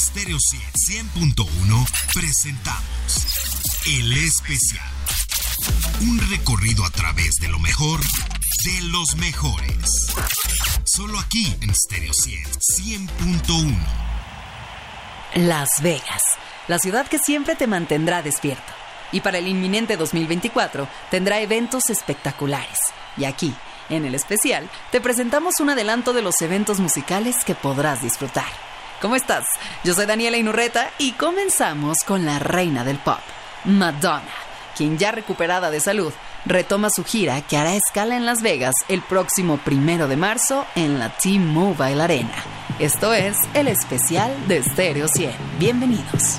Stereo 100.1 presentamos El Especial. Un recorrido a través de lo mejor de los mejores. Solo aquí en Stereo 100.1. Las Vegas, la ciudad que siempre te mantendrá despierto. Y para el inminente 2024 tendrá eventos espectaculares. Y aquí, en el especial, te presentamos un adelanto de los eventos musicales que podrás disfrutar. ¿Cómo estás? Yo soy Daniela Inurreta y comenzamos con la reina del pop, Madonna, quien ya recuperada de salud, retoma su gira que hará escala en Las Vegas el próximo primero de marzo en la T-Mobile Arena. Esto es el especial de Stereo 100. Bienvenidos.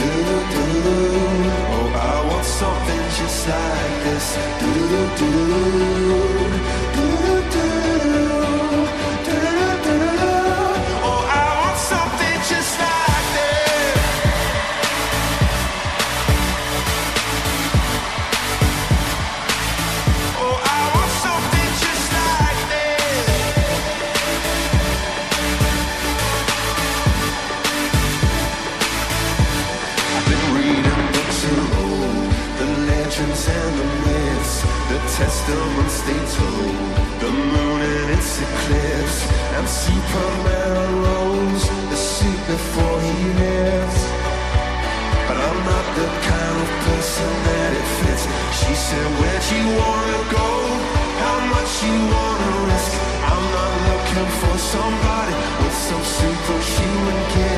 do do. Oh, I want something just like this. Do do do do do the moon and its eclipse, and Superman arose the suit before he lived. But I'm not the kind of person that it fits. She said, Where'd you wanna go? How much you wanna risk? I'm not looking for somebody with some superhuman gifts,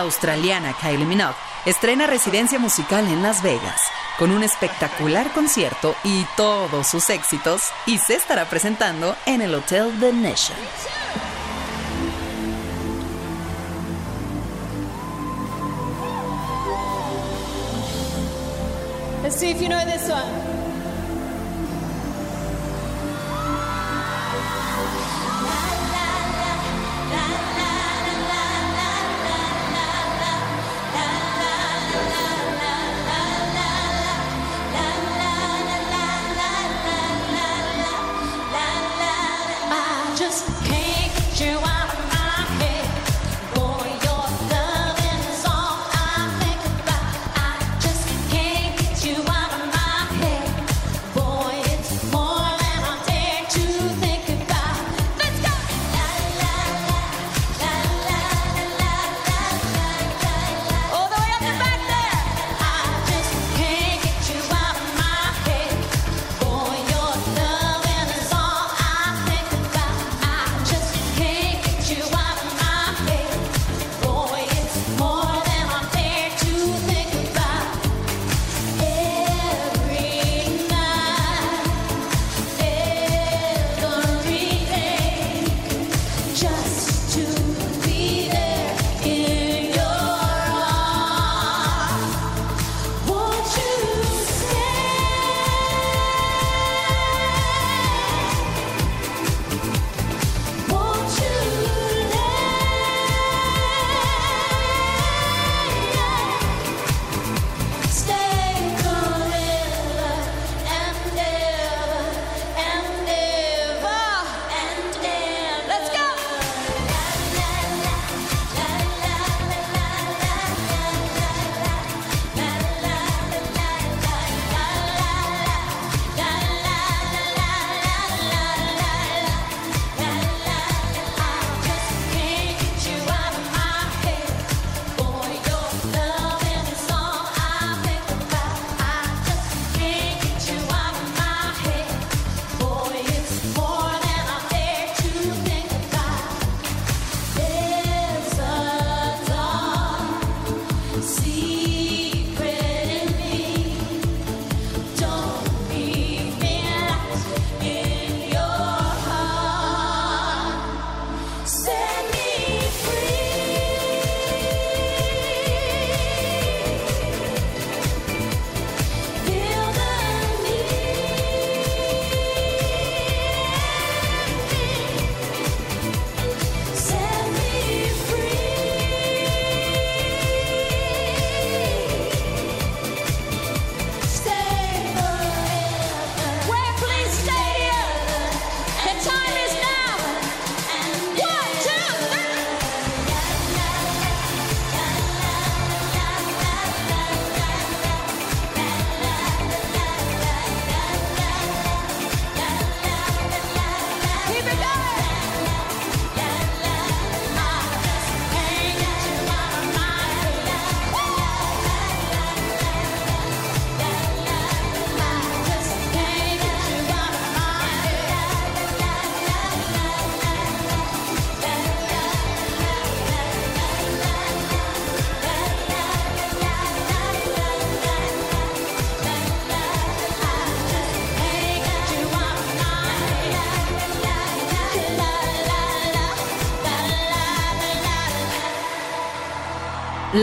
Australiana Kylie Minogue estrena residencia musical en Las Vegas con un espectacular concierto y todos sus éxitos y se estará presentando en el Hotel The Nation. Let's see if you know this one.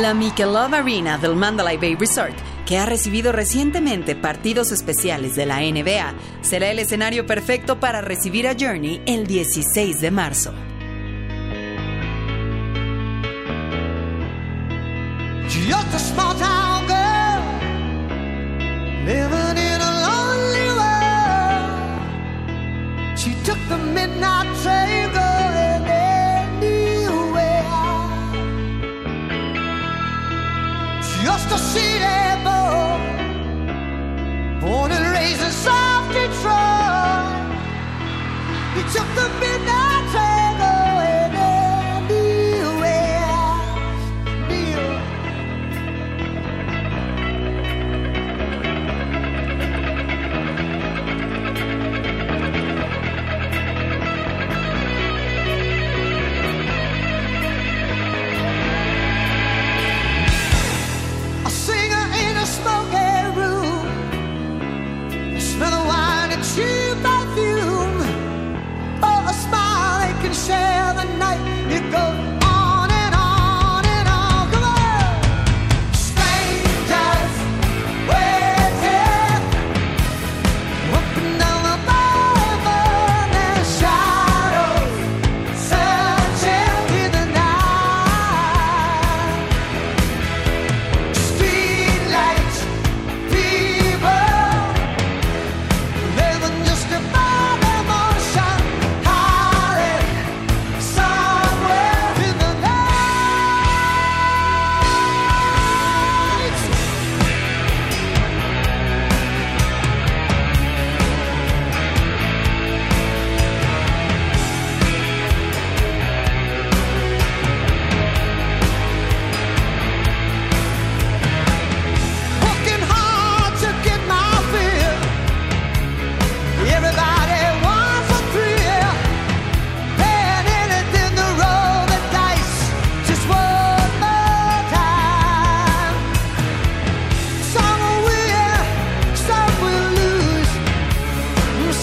La Michelob Arena del Mandalay Bay Resort, que ha recibido recientemente partidos especiales de la NBA, será el escenario perfecto para recibir a Journey el 16 de marzo.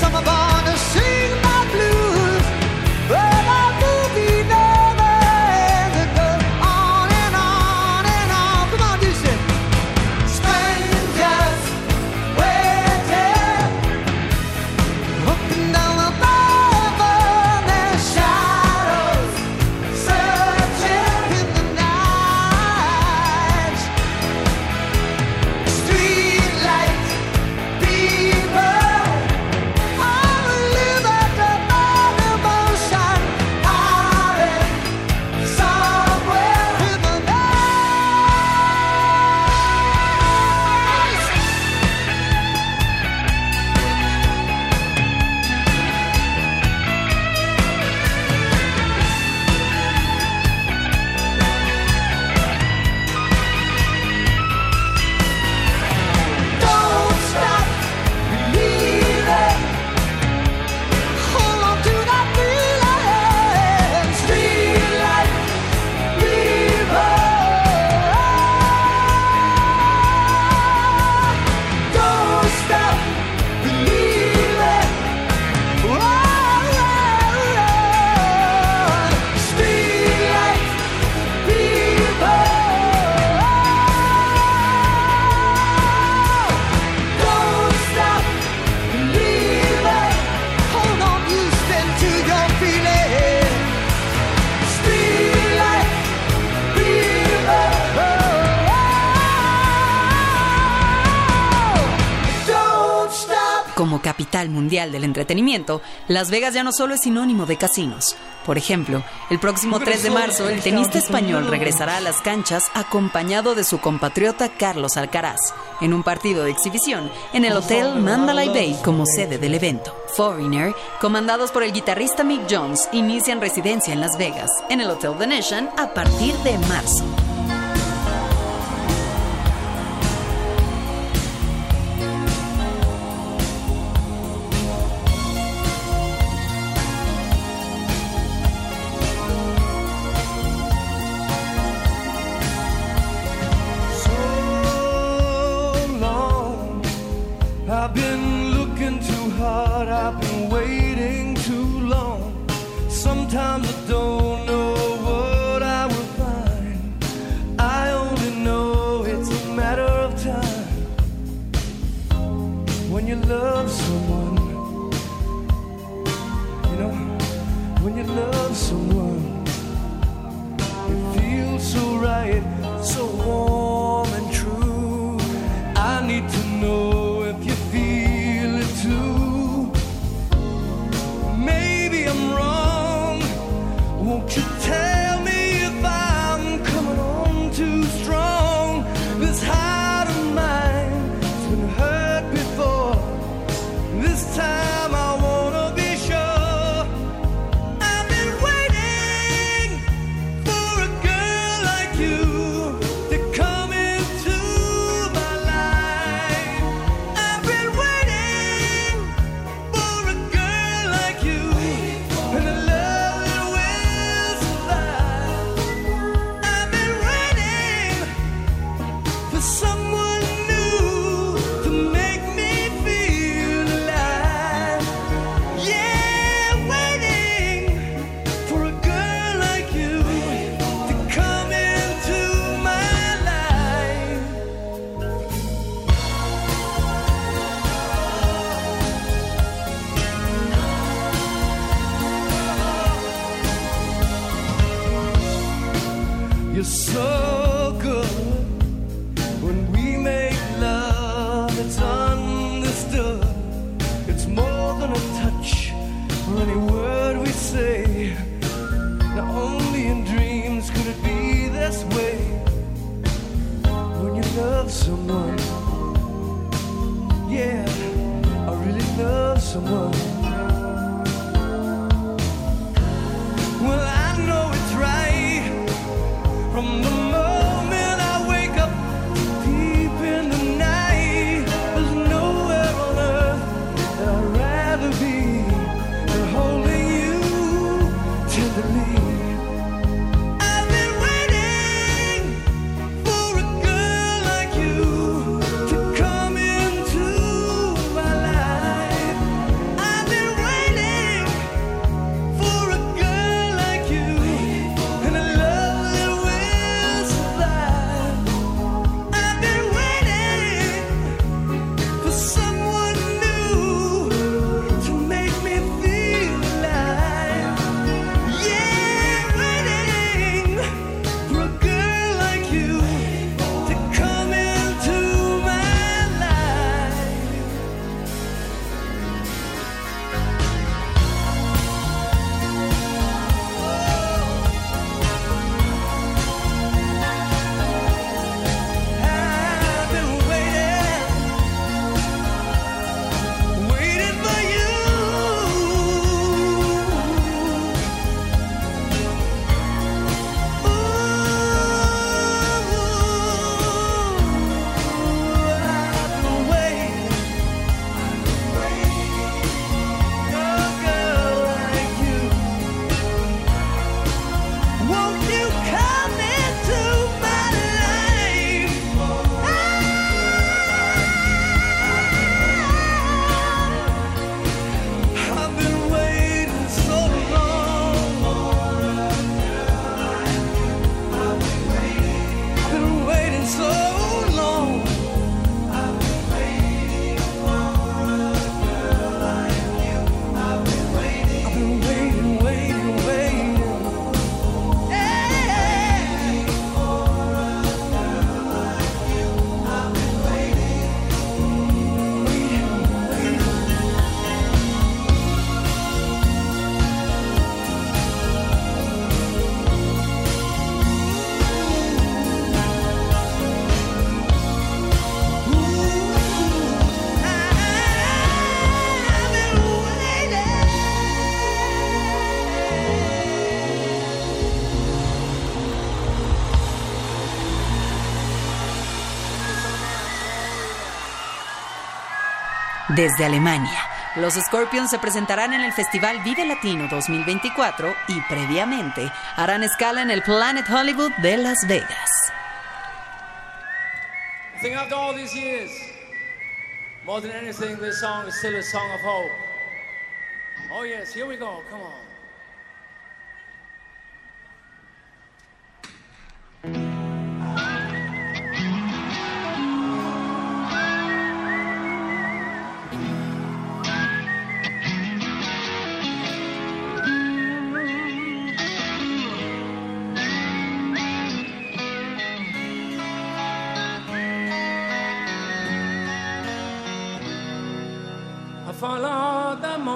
summer ball. Como capital mundial del entretenimiento, Las Vegas ya no solo es sinónimo de casinos. Por ejemplo, el próximo 3 de marzo el tenista español regresará a las canchas acompañado de su compatriota Carlos Alcaraz, en un partido de exhibición en el Hotel Mandalay Bay como sede del evento. Foreigner, comandados por el guitarrista Mick Jones, inician residencia en Las Vegas, en el Hotel The Nation, a partir de marzo. door. Desde Alemania, los Scorpions se presentarán en el Festival Vive Latino 2024 y previamente harán escala en el Planet Hollywood de Las Vegas. Oh yes, here we go, come on.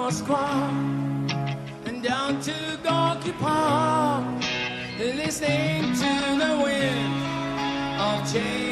Moskva and down to Gorky Park, listening to the wind of change.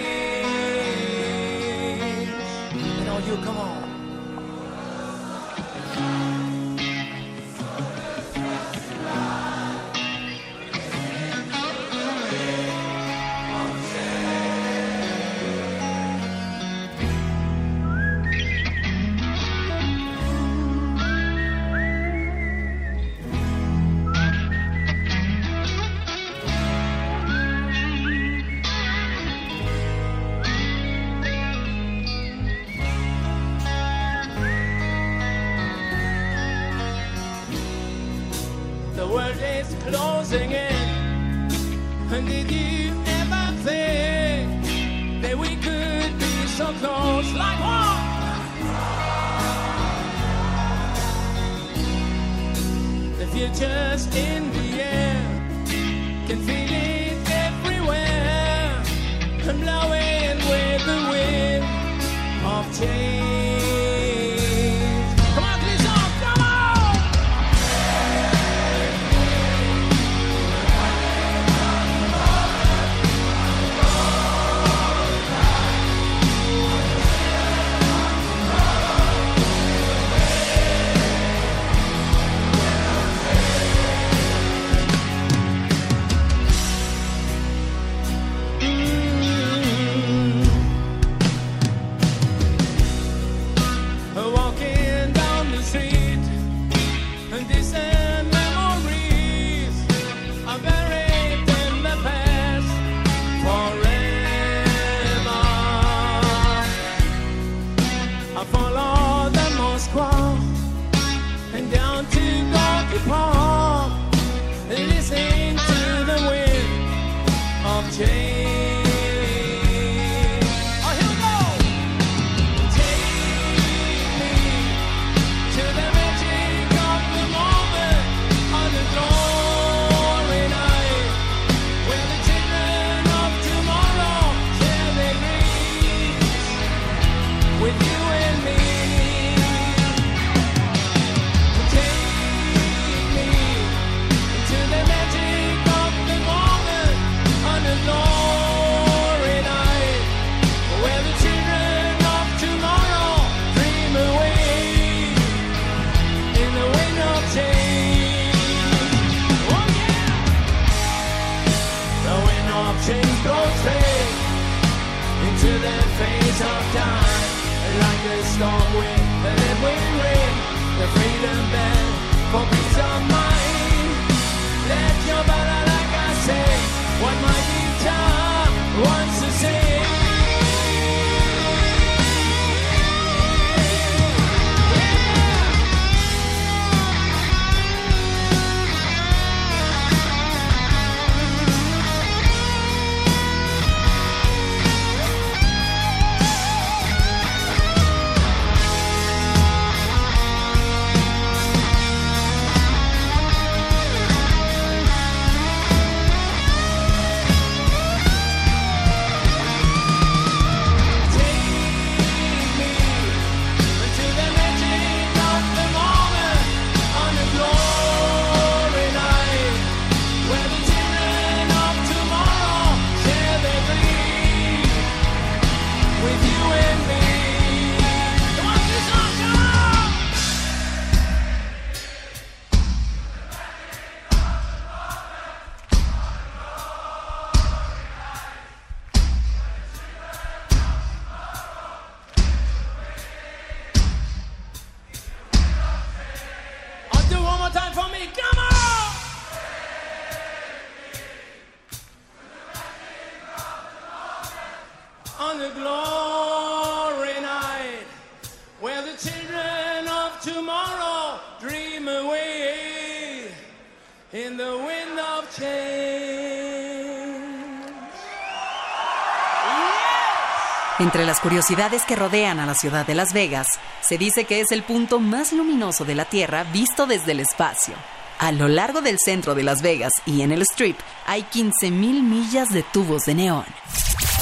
Entre las curiosidades que rodean a la ciudad de Las Vegas, se dice que es el punto más luminoso de la Tierra visto desde el espacio. A lo largo del centro de Las Vegas y en el Strip hay 15.000 millas de tubos de neón.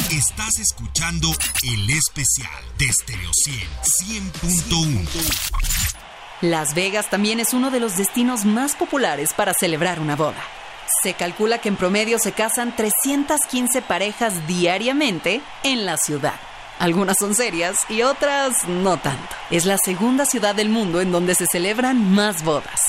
Estás escuchando el especial de Stereo 100 100.1. Las Vegas también es uno de los destinos más populares para celebrar una boda. Se calcula que en promedio se casan 315 parejas diariamente en la ciudad. Algunas son serias y otras no tanto. Es la segunda ciudad del mundo en donde se celebran más bodas.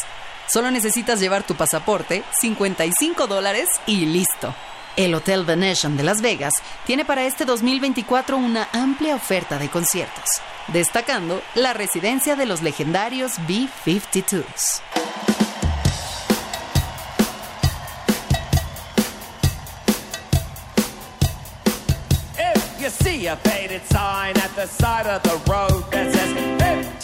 Solo necesitas llevar tu pasaporte, 55 dólares y listo. El Hotel Venetian de Las Vegas tiene para este 2024 una amplia oferta de conciertos, destacando la residencia de los legendarios B-52s. You see a faded sign at the side of the road that says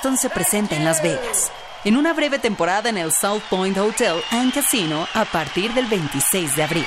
Se presenta en Las Vegas. En una breve temporada en el South Point Hotel and Casino a partir del 26 de abril.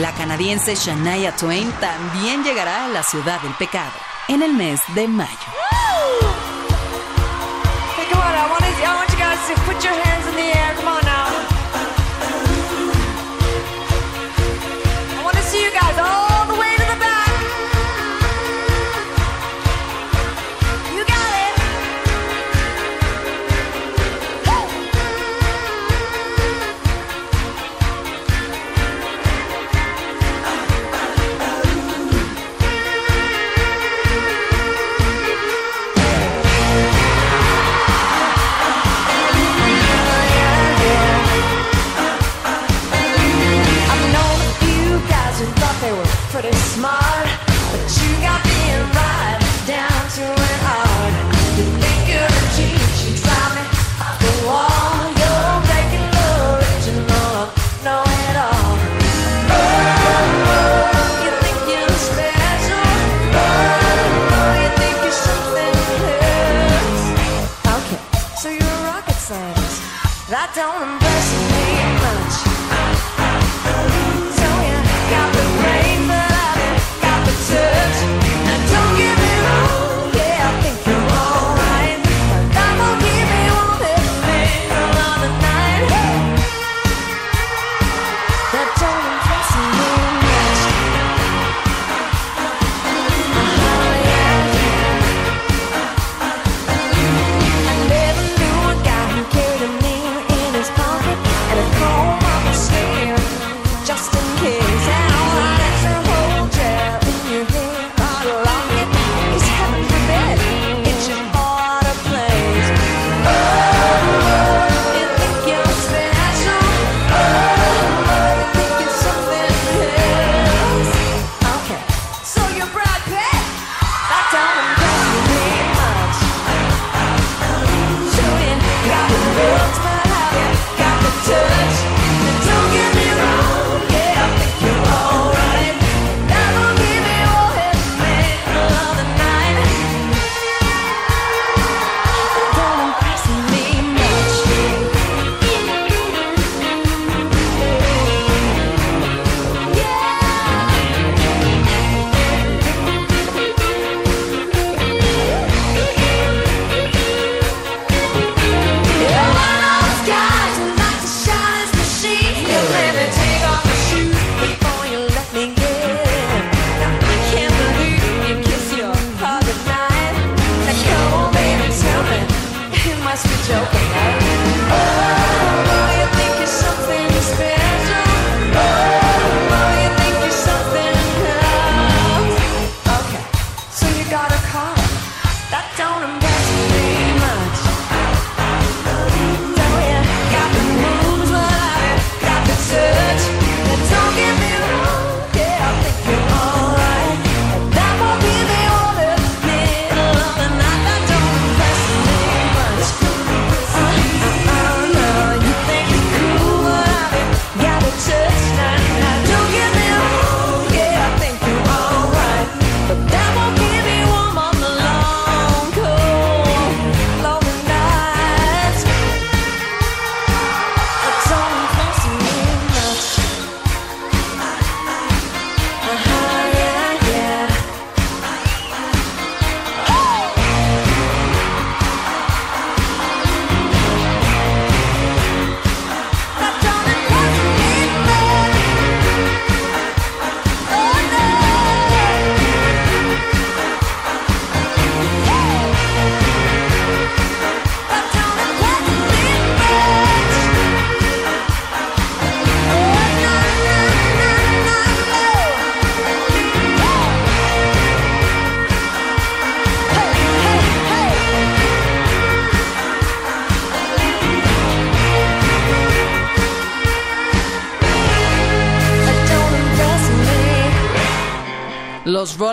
La canadiense Shania Twain también llegará a la ciudad del pecado en el mes de mayo. Hey, come on, I want you guys to put your hands in the air. Come on.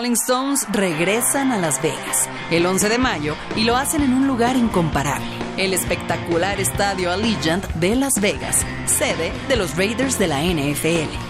Rolling Stones regresan a Las Vegas el 11 de mayo y lo hacen en un lugar incomparable, el espectacular estadio Allegiant de Las Vegas, sede de los Raiders de la NFL.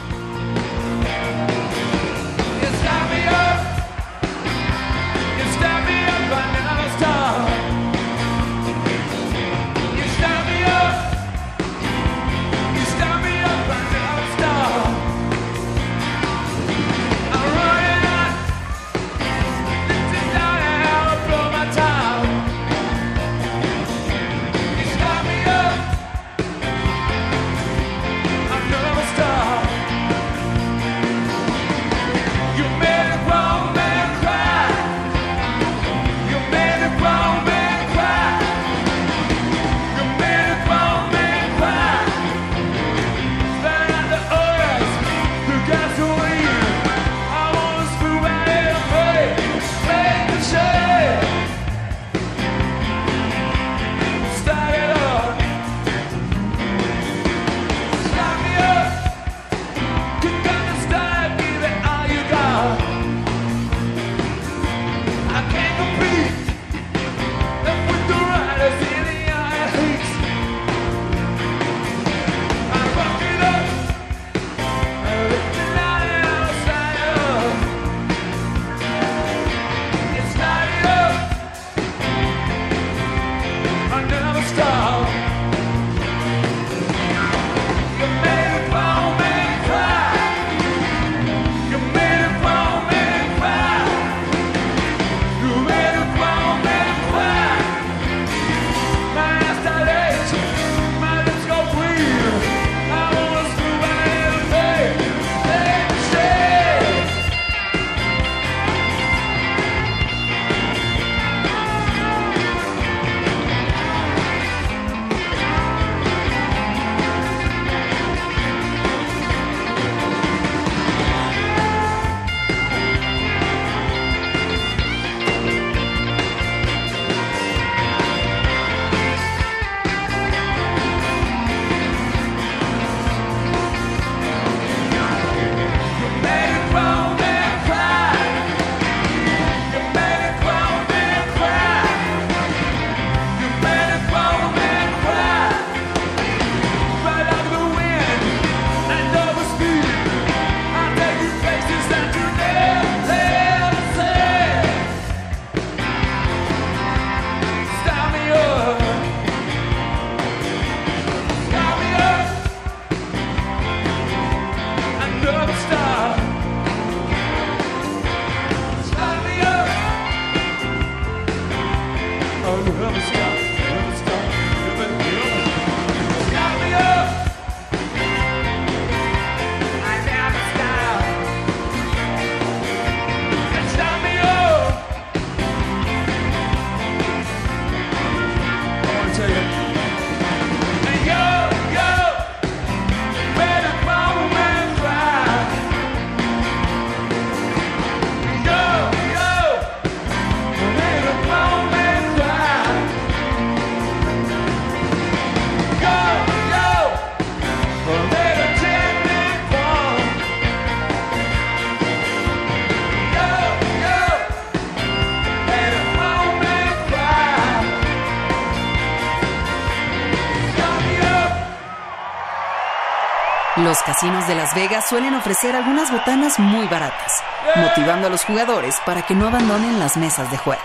Los casinos de Las Vegas suelen ofrecer algunas botanas muy baratas, motivando a los jugadores para que no abandonen las mesas de juego.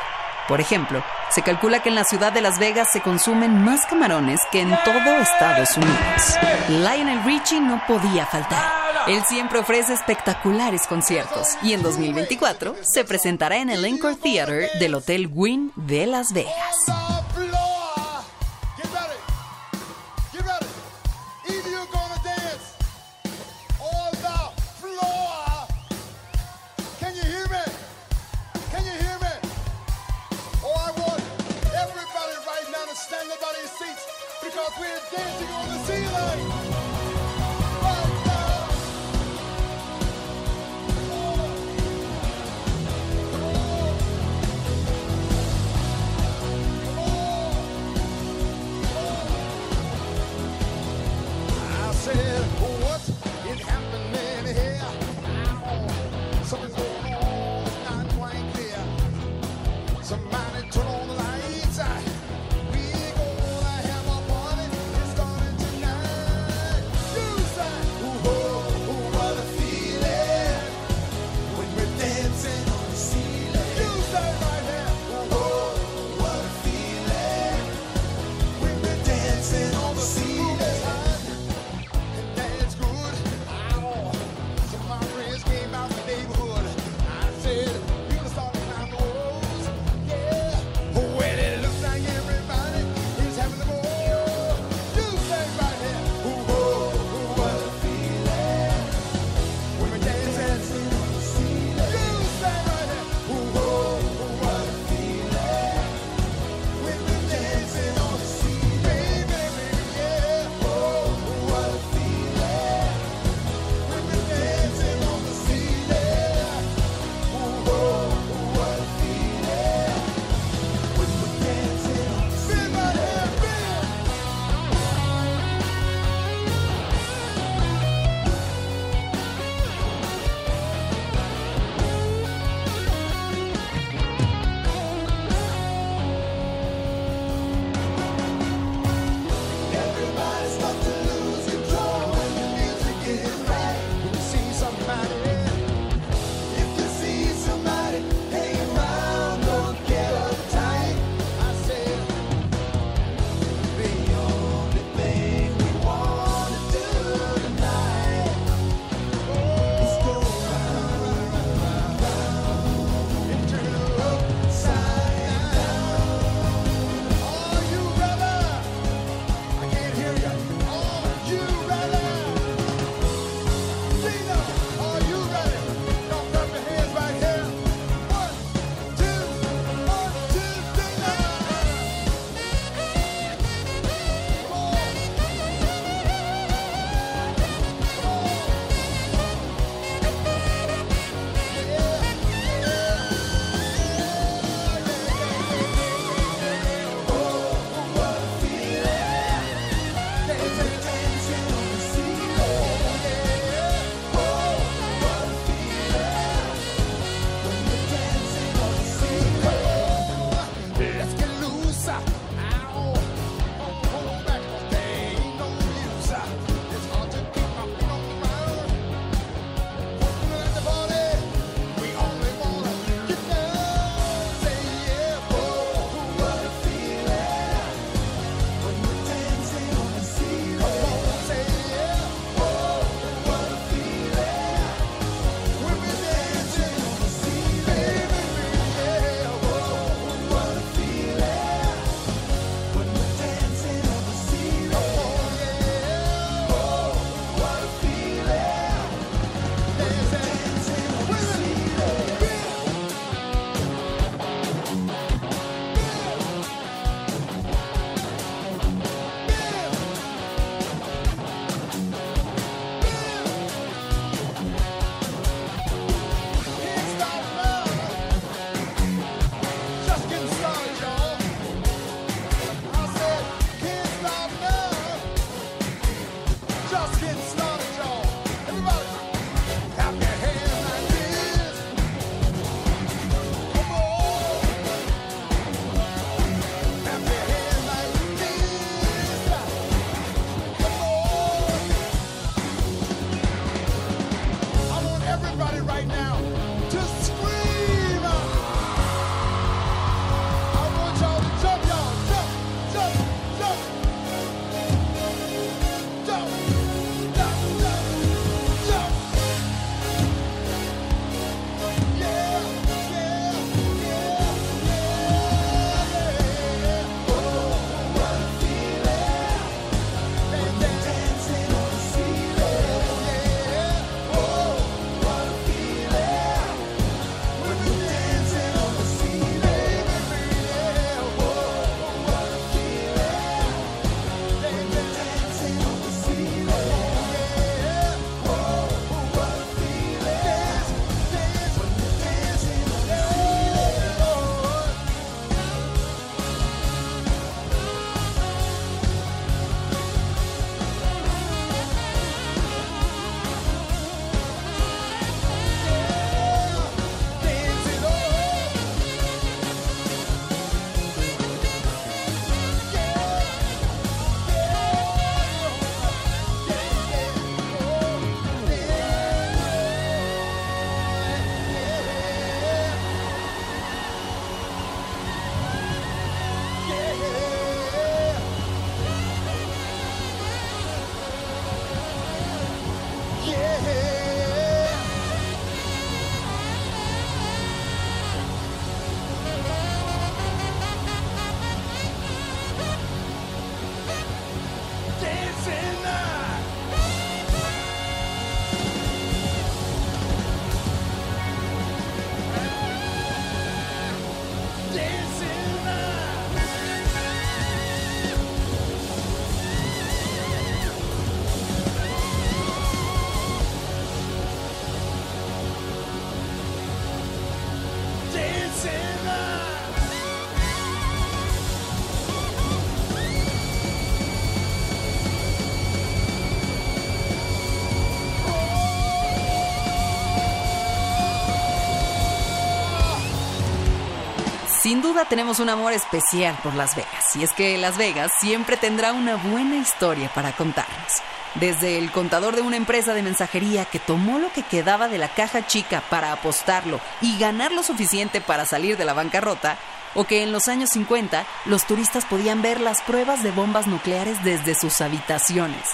Por ejemplo, se calcula que en la ciudad de Las Vegas se consumen más camarones que en todo Estados Unidos. Lionel Richie no podía faltar. Él siempre ofrece espectaculares conciertos y en 2024 se presentará en el Encore Theater del Hotel Wynn de Las Vegas. everybody right now. Just Sin duda tenemos un amor especial por Las Vegas, y es que Las Vegas siempre tendrá una buena historia para contarnos. Desde el contador de una empresa de mensajería que tomó lo que quedaba de la caja chica para apostarlo y ganar lo suficiente para salir de la bancarrota, o que en los años 50 los turistas podían ver las pruebas de bombas nucleares desde sus habitaciones.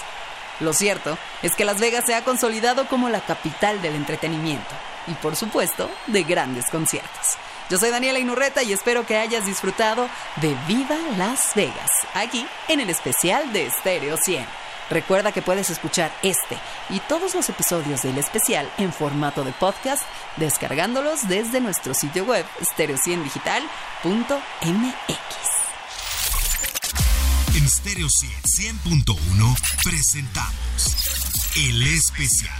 Lo cierto es que Las Vegas se ha consolidado como la capital del entretenimiento y por supuesto de grandes conciertos. Yo soy Daniela Inurreta y espero que hayas disfrutado de Viva Las Vegas, aquí en el especial de Stereo 100. Recuerda que puedes escuchar este y todos los episodios del especial en formato de podcast descargándolos desde nuestro sitio web stereo100digital.mx. En Stereo 100, 100.1 presentamos El Especial.